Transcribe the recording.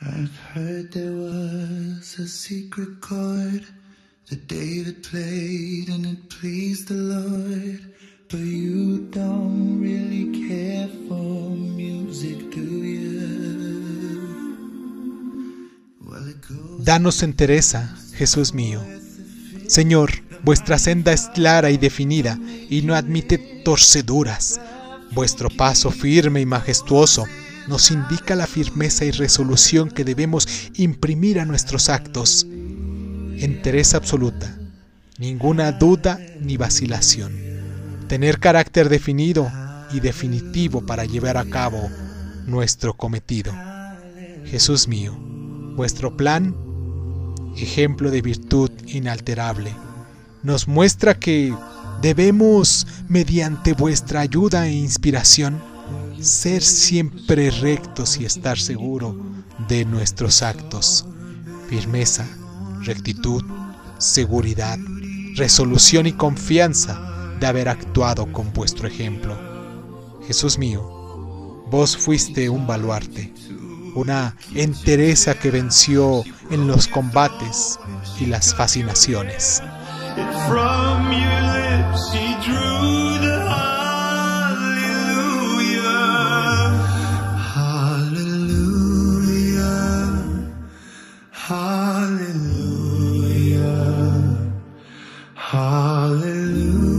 I've heard there was a secret chord that David played and it pleased the Lord. But you don't really care for music, do you? Well, it Danos entereza, Jesús mío. Señor, vuestra senda es clara y definida y no admite torceduras. Vuestro paso firme y majestuoso nos indica la firmeza y resolución que debemos imprimir a nuestros actos. Entereza absoluta, ninguna duda ni vacilación. Tener carácter definido y definitivo para llevar a cabo nuestro cometido. Jesús mío, vuestro plan, ejemplo de virtud inalterable, nos muestra que debemos, mediante vuestra ayuda e inspiración, ser siempre rectos y estar seguro de nuestros actos. Firmeza, rectitud, seguridad, resolución y confianza de haber actuado con vuestro ejemplo. Jesús mío, vos fuiste un baluarte, una entereza que venció en los combates y las fascinaciones. Hallelujah. Hallelujah.